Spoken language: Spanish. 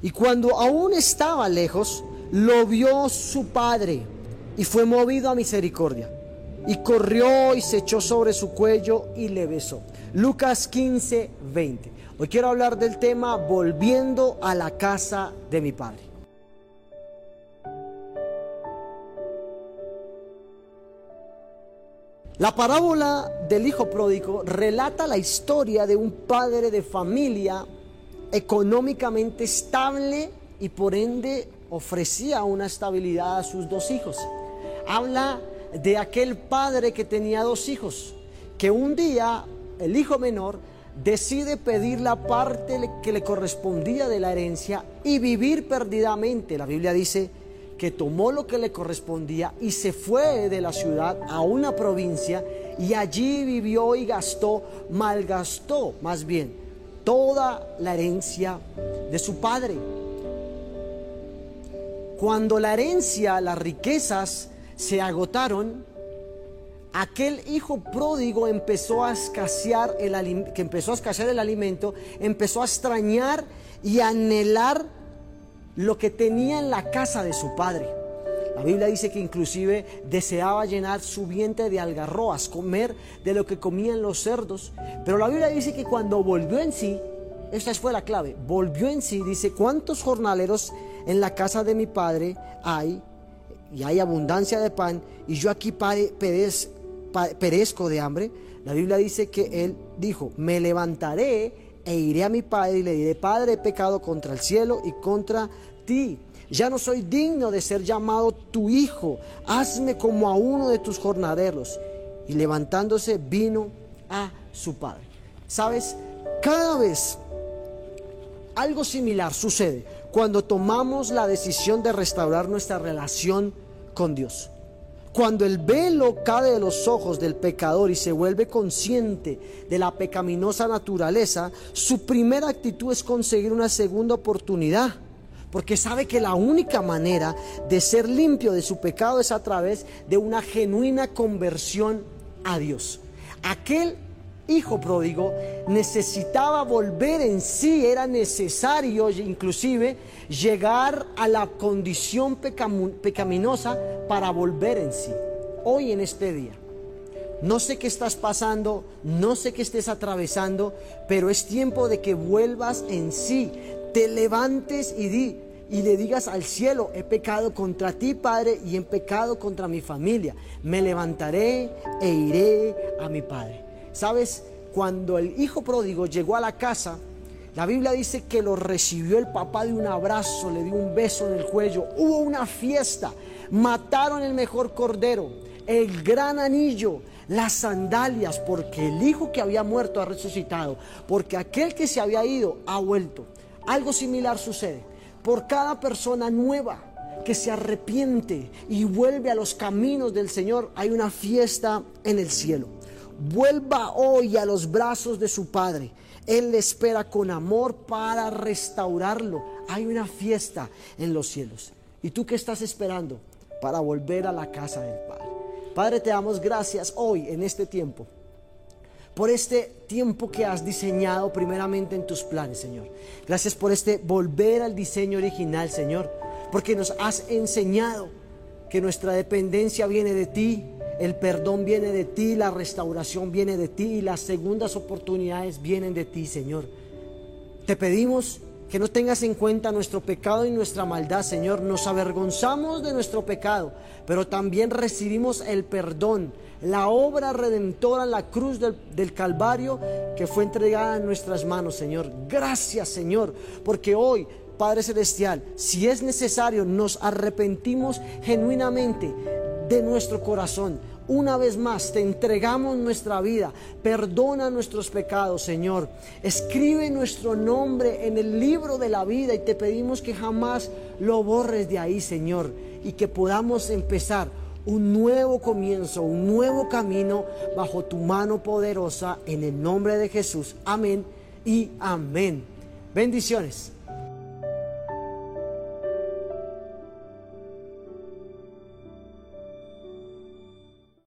Y cuando aún estaba lejos, lo vio su padre y fue movido a misericordia. Y corrió y se echó sobre su cuello y le besó. Lucas 15, 20. Hoy quiero hablar del tema volviendo a la casa de mi padre. La parábola del hijo pródigo relata la historia de un padre de familia económicamente estable y por ende ofrecía una estabilidad a sus dos hijos. Habla de aquel padre que tenía dos hijos, que un día el hijo menor decide pedir la parte que le correspondía de la herencia y vivir perdidamente. La Biblia dice que tomó lo que le correspondía y se fue de la ciudad a una provincia y allí vivió y gastó, malgastó más bien toda la herencia de su padre. Cuando la herencia, las riquezas se agotaron, aquel hijo pródigo empezó a escasear el que empezó a escasear el alimento, empezó a extrañar y anhelar lo que tenía en la casa de su padre. La Biblia dice que inclusive deseaba llenar su vientre de algarroas, comer de lo que comían los cerdos. Pero la Biblia dice que cuando volvió en sí, esta fue la clave, volvió en sí, dice, ¿cuántos jornaleros en la casa de mi padre hay? Y hay abundancia de pan, y yo aquí perezco de hambre. La Biblia dice que él dijo, me levantaré e iré a mi padre y le diré, Padre, he pecado contra el cielo y contra ti ya no soy digno de ser llamado tu hijo. Hazme como a uno de tus jornaleros. Y levantándose vino a su padre. ¿Sabes? Cada vez algo similar sucede cuando tomamos la decisión de restaurar nuestra relación con Dios. Cuando el velo cae de los ojos del pecador y se vuelve consciente de la pecaminosa naturaleza, su primera actitud es conseguir una segunda oportunidad porque sabe que la única manera de ser limpio de su pecado es a través de una genuina conversión a Dios. Aquel hijo pródigo necesitaba volver en sí, era necesario inclusive llegar a la condición pecaminosa para volver en sí. Hoy en este día. No sé qué estás pasando, no sé qué estés atravesando, pero es tiempo de que vuelvas en sí, te levantes y di y le digas al cielo, he pecado contra ti, Padre, y he pecado contra mi familia. Me levantaré e iré a mi Padre. ¿Sabes? Cuando el hijo pródigo llegó a la casa, la Biblia dice que lo recibió el papá de un abrazo, le dio un beso en el cuello. Hubo una fiesta. Mataron el mejor cordero, el gran anillo, las sandalias, porque el hijo que había muerto ha resucitado, porque aquel que se había ido ha vuelto. Algo similar sucede por cada persona nueva que se arrepiente y vuelve a los caminos del Señor, hay una fiesta en el cielo. Vuelva hoy a los brazos de su Padre. Él le espera con amor para restaurarlo. Hay una fiesta en los cielos. ¿Y tú qué estás esperando para volver a la casa del Padre? Padre, te damos gracias hoy en este tiempo por este tiempo que has diseñado primeramente en tus planes, Señor. Gracias por este volver al diseño original, Señor, porque nos has enseñado que nuestra dependencia viene de ti, el perdón viene de ti, la restauración viene de ti y las segundas oportunidades vienen de ti, Señor. Te pedimos que no tengas en cuenta nuestro pecado y nuestra maldad, Señor. Nos avergonzamos de nuestro pecado, pero también recibimos el perdón, la obra redentora, la cruz del, Calvario que fue entregada en nuestras manos, Señor. Gracias, Señor, porque hoy Padre Celestial, si es necesario, nos arrepentimos genuinamente de nuestro corazón. Una vez más, te entregamos nuestra vida. Perdona nuestros pecados, Señor. Escribe nuestro nombre en el libro de la vida y te pedimos que jamás lo borres de ahí, Señor. Y que podamos empezar un nuevo comienzo, un nuevo camino bajo tu mano poderosa en el nombre de Jesús. Amén y amén. Bendiciones.